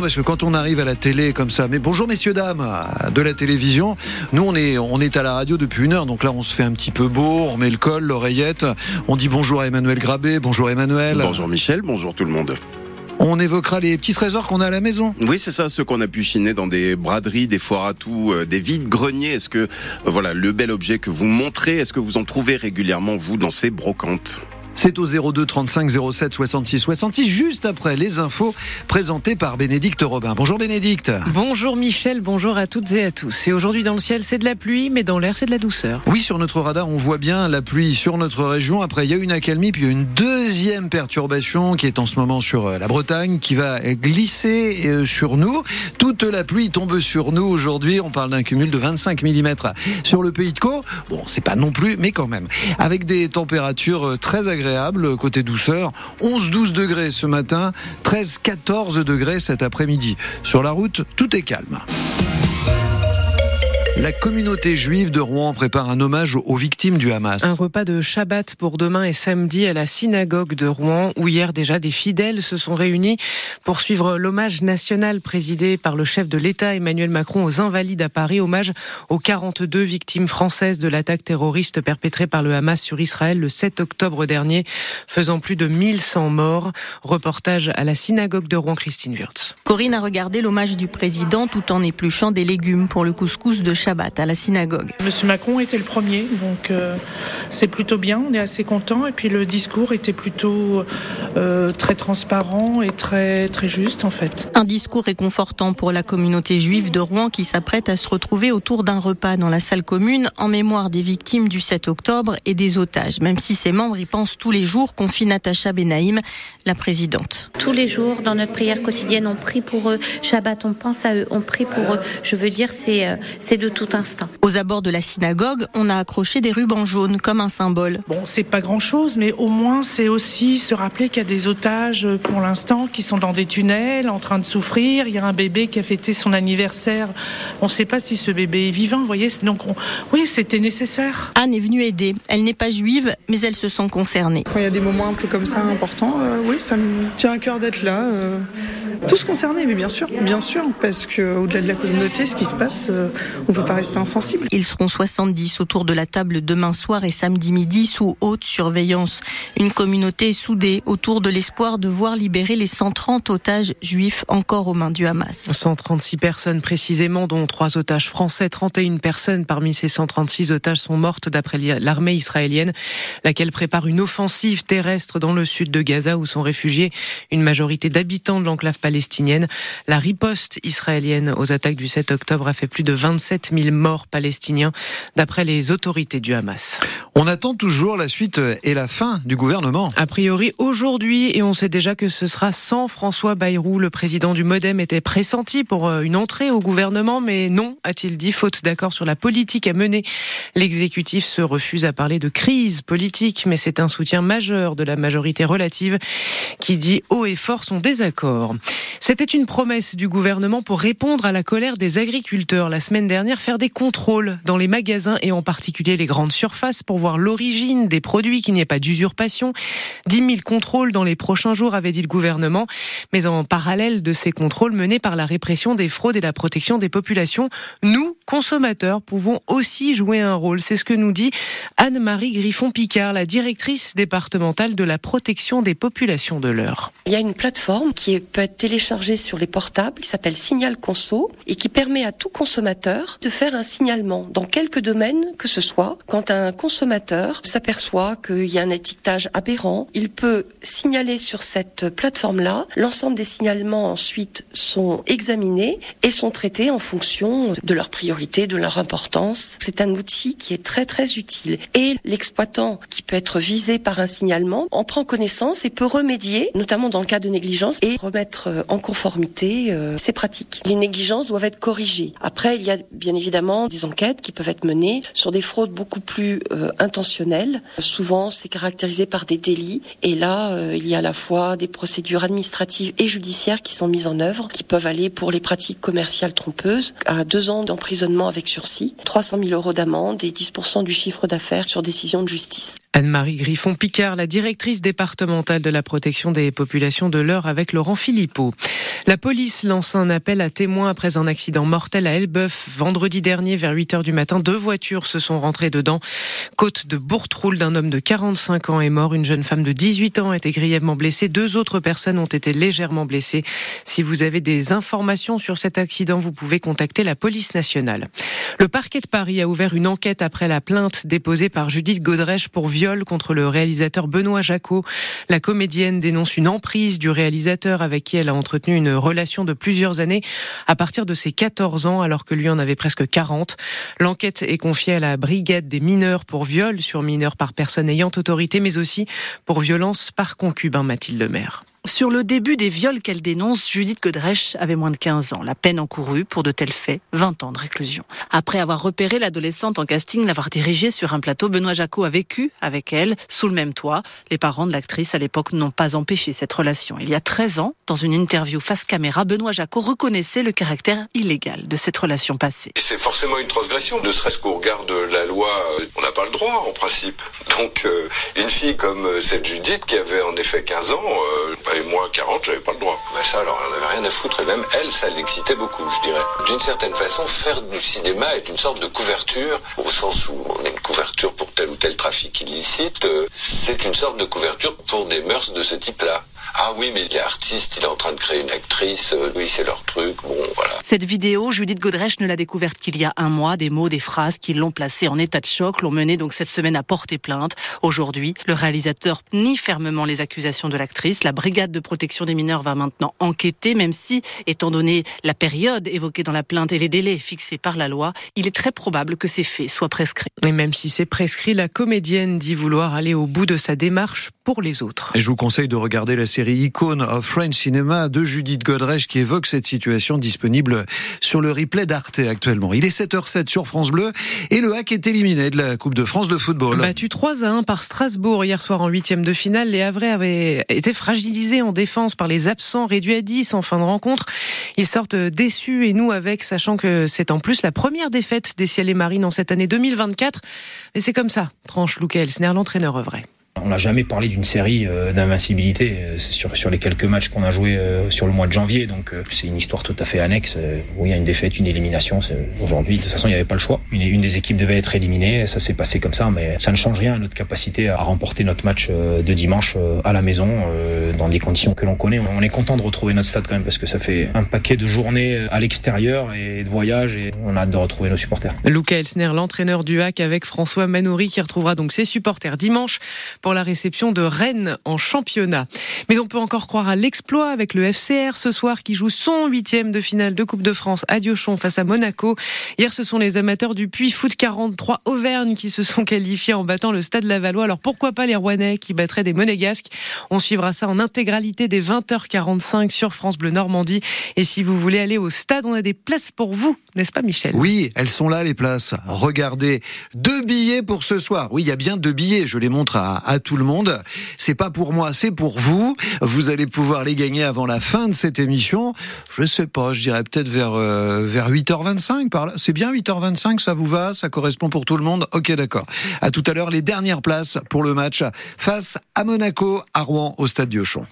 Non, parce que quand on arrive à la télé comme ça, mais bonjour messieurs dames de la télévision, nous on est on est à la radio depuis une heure, donc là on se fait un petit peu beau, on met le col, l'oreillette, on dit bonjour à Emmanuel Grabé, bonjour Emmanuel. Bonjour Michel, bonjour tout le monde. On évoquera les petits trésors qu'on a à la maison. Oui, c'est ça, ceux qu'on a pu chiner dans des braderies, des foires à tout, euh, des vides greniers. Est-ce que, euh, voilà, le bel objet que vous montrez, est-ce que vous en trouvez régulièrement, vous, dans ces brocantes? C'est au 02 35 07 66 66, juste après les infos présentées par Bénédicte Robin. Bonjour Bénédicte. Bonjour Michel, bonjour à toutes et à tous. Et aujourd'hui dans le ciel, c'est de la pluie, mais dans l'air, c'est de la douceur. Oui, sur notre radar, on voit bien la pluie sur notre région. Après, il y a une accalmie, puis il y a une deuxième perturbation qui est en ce moment sur euh, la Bretagne, qui va glisser euh, sur nous. Toute la pluie tombe sur nous aujourd'hui. On parle d'un cumul de 25 mm sur le pays de Caux. Bon, c'est pas non plus, mais quand même. Avec des températures euh, très agréables côté douceur. 11-12 degrés ce matin, 13-14 degrés cet après-midi. Sur la route, tout est calme. La communauté juive de Rouen prépare un hommage aux victimes du Hamas. Un repas de Shabbat pour demain et samedi à la synagogue de Rouen, où hier déjà des fidèles se sont réunis pour suivre l'hommage national présidé par le chef de l'État Emmanuel Macron aux Invalides à Paris, hommage aux 42 victimes françaises de l'attaque terroriste perpétrée par le Hamas sur Israël le 7 octobre dernier, faisant plus de 1100 morts. Reportage à la synagogue de Rouen, Christine Wurtz. Corinne a regardé l'hommage du président tout en épluchant des légumes pour le couscous de Shabbat à la synagogue. Monsieur Macron était le premier, donc euh, c'est plutôt bien, on est assez content. Et puis le discours était plutôt euh, très transparent et très, très juste en fait. Un discours réconfortant pour la communauté juive de Rouen qui s'apprête à se retrouver autour d'un repas dans la salle commune en mémoire des victimes du 7 octobre et des otages, même si ses membres y pensent tous les jours, confie Natacha Benaïm, la présidente. Tous les jours, dans notre prière quotidienne, on prie pour eux. Shabbat, on pense à eux, on prie pour eux. Je veux dire, c'est euh, de tout instant. Aux abords de la synagogue, on a accroché des rubans jaunes comme un symbole. Bon, c'est pas grand-chose, mais au moins c'est aussi se rappeler qu'il y a des otages pour l'instant qui sont dans des tunnels, en train de souffrir. Il y a un bébé qui a fêté son anniversaire. On ne sait pas si ce bébé est vivant, vous voyez. Donc oui, c'était nécessaire. Anne est venue aider. Elle n'est pas juive, mais elle se sent concernée. Quand il y a des moments un peu comme ça importants, euh, oui, ça me tient à cœur d'être là. Euh, tous concernés, mais bien sûr, bien sûr, parce qu'au-delà de la communauté, ce qui se passe, euh, on peut pas rester insensible. Ils seront 70 autour de la table demain soir et samedi midi sous haute surveillance. Une communauté soudée autour de l'espoir de voir libérer les 130 otages juifs encore aux mains du Hamas. 136 personnes précisément, dont trois otages français. 31 personnes parmi ces 136 otages sont mortes d'après l'armée israélienne, laquelle prépare une offensive terrestre dans le sud de Gaza où sont réfugiés une majorité d'habitants de l'enclave palestinienne palestinienne. La riposte israélienne aux attaques du 7 octobre a fait plus de 27 000 morts palestiniens, d'après les autorités du Hamas. On attend toujours la suite et la fin du gouvernement. A priori aujourd'hui, et on sait déjà que ce sera sans François Bayrou. Le président du Modem était pressenti pour euh, une entrée au gouvernement, mais non, a-t-il dit, faute d'accord sur la politique à mener. L'exécutif se refuse à parler de crise politique, mais c'est un soutien majeur de la majorité relative qui dit haut et fort son désaccord. C'était une promesse du gouvernement pour répondre à la colère des agriculteurs la semaine dernière, faire des contrôles dans les magasins et en particulier les grandes surfaces pour voir l'origine des produits, qu'il n'y ait pas d'usurpation. 10 000 contrôles dans les prochains jours, avait dit le gouvernement. Mais en parallèle de ces contrôles menés par la répression des fraudes et la protection des populations, nous, consommateurs, pouvons aussi jouer un rôle. C'est ce que nous dit Anne-Marie Griffon-Picard, la directrice départementale de la protection des populations de l'heure. Il y a une plateforme qui peut être téléchargé sur les portables qui s'appelle Signal Conso et qui permet à tout consommateur de faire un signalement dans quelques domaines que ce soit. Quand un consommateur s'aperçoit qu'il y a un étiquetage aberrant, il peut signaler sur cette plateforme-là. L'ensemble des signalements ensuite sont examinés et sont traités en fonction de leur priorité, de leur importance. C'est un outil qui est très très utile. Et l'exploitant qui peut être visé par un signalement en prend connaissance et peut remédier, notamment dans le cas de négligence, et remettre euh, en conformité euh, ces pratiques. Les négligences doivent être corrigées. Après, il y a bien évidemment des enquêtes qui peuvent être menées sur des fraudes beaucoup plus euh, intentionnelles. Souvent, c'est caractérisé par des délits. Et là, il y a à la fois des procédures administratives et judiciaires qui sont mises en œuvre, qui peuvent aller pour les pratiques commerciales trompeuses à deux ans d'emprisonnement avec sursis, 300 000 euros d'amende et 10% du chiffre d'affaires sur décision de justice. Anne-Marie Griffon-Picard, la directrice départementale de la protection des populations de l'heure avec Laurent Philippot. La police lance un appel à témoins après un accident mortel à Elbeuf. Vendredi dernier, vers 8 heures du matin, deux voitures se sont rentrées dedans. Côte de Bourtroule d'un homme de 45 ans est mort. Une jeune femme de 18 ans a été grièvement blessée. Deux autres personnes ont été légèrement blessées. Si vous avez des informations sur cet accident, vous pouvez contacter la police nationale. Le parquet de Paris a ouvert une enquête après la plainte déposée par Judith Godrèche pour viol contre le réalisateur Benoît Jacot. La comédienne dénonce une emprise du réalisateur avec qui elle a entretenu une relation de plusieurs années à partir de ses 14 ans alors que lui en avait presque 40. L'enquête est confiée à la brigade des mineurs pour viol sur mineurs par personne ayant autorité mais aussi pour violence par concubin Mathilde Lemaire. Sur le début des viols qu'elle dénonce, Judith Godrèche avait moins de 15 ans. La peine encourue pour de tels faits, 20 ans de réclusion. Après avoir repéré l'adolescente en casting, l'avoir dirigée sur un plateau, Benoît Jacot a vécu avec elle, sous le même toit. Les parents de l'actrice à l'époque n'ont pas empêché cette relation. Il y a 13 ans, dans une interview face caméra, Benoît Jacot reconnaissait le caractère illégal de cette relation passée. C'est forcément une transgression, ne serait-ce qu'au regard de la loi, euh, on n'a pas le droit en principe. Donc euh, une fille comme euh, cette Judith qui avait en effet 15 ans, et moi 40, j'avais pas le droit. Mais ça, alors, elle avait rien à foutre. Et même elle, ça l'excitait beaucoup, je dirais. D'une certaine façon, faire du cinéma est une sorte de couverture, au sens où on a une couverture pour tel ou tel trafic illicite. Euh, c'est une sorte de couverture pour des mœurs de ce type-là. Ah oui, mais il est artiste, il est en train de créer une actrice, euh, oui, c'est leur truc, bon, voilà. Cette vidéo, Judith Godrèche ne l'a découverte qu'il y a un mois. Des mots, des phrases qui l'ont placée en état de choc, l'ont menée donc cette semaine à porter plainte. Aujourd'hui, le réalisateur nie fermement les accusations de l'actrice. La brigade de protection des mineurs va maintenant enquêter, même si, étant donné la période évoquée dans la plainte et les délais fixés par la loi, il est très probable que ces faits soient prescrits. Et même si c'est prescrit, la comédienne dit vouloir aller au bout de sa démarche pour les autres. Et je vous conseille de regarder la série Icon of French Cinema de Judith Godrèche qui évoque cette situation disponible sur le replay d'Arte actuellement. Il est 7h07 sur France Bleu et le hack est éliminé de la Coupe de France de football. Battu 3 à 1 par Strasbourg hier soir en huitième de finale, les Havrais avaient été fragilisés en défense par les absents réduits à 10 en fin de rencontre. Ils sortent déçus et nous avec, sachant que c'est en plus la première défaite des Ciels et Marines en cette année 2024. Et c'est comme ça, tranche Luke Elsner, l'entraîneur vrai. On n'a jamais parlé d'une série euh, d'invincibilité euh, sur, les quelques matchs qu'on a joués euh, sur le mois de janvier. Donc c'est une histoire tout à fait annexe. Où il y a une défaite, une élimination. Aujourd'hui, de toute façon, il n'y avait pas le choix. Une, une des équipes devait être éliminée. Ça s'est passé comme ça, mais ça ne change rien à notre capacité à remporter notre match de dimanche à la maison dans des conditions que l'on connaît. On est content de retrouver notre stade quand même parce que ça fait un paquet de journées à l'extérieur et de voyages et on a hâte de retrouver nos supporters. Luca Elsner, l'entraîneur du HAC avec François Manoury qui retrouvera donc ses supporters dimanche la réception de Rennes en championnat. Mais on peut encore croire à l'exploit avec le FCR ce soir qui joue son huitième de finale de Coupe de France à Diochon face à Monaco. Hier, ce sont les amateurs du Puy Foot 43 Auvergne qui se sont qualifiés en battant le Stade Lavallois. Alors pourquoi pas les Rouennais qui battraient des Monégasques? On suivra ça en intégralité des 20h45 sur France Bleu Normandie. Et si vous voulez aller au stade, on a des places pour vous, n'est-ce pas Michel? Oui, elles sont là les places. Regardez, deux billets pour ce soir. Oui, il y a bien deux billets. Je les montre à, à tout le monde. C'est pas pour moi, c'est pour vous. Vous allez pouvoir les gagner avant la fin de cette émission. Je sais pas, je dirais peut-être vers euh, vers 8h25 par là. C'est bien 8h25, ça vous va Ça correspond pour tout le monde OK, d'accord. À tout à l'heure les dernières places pour le match face à Monaco à Rouen au stade Diochon.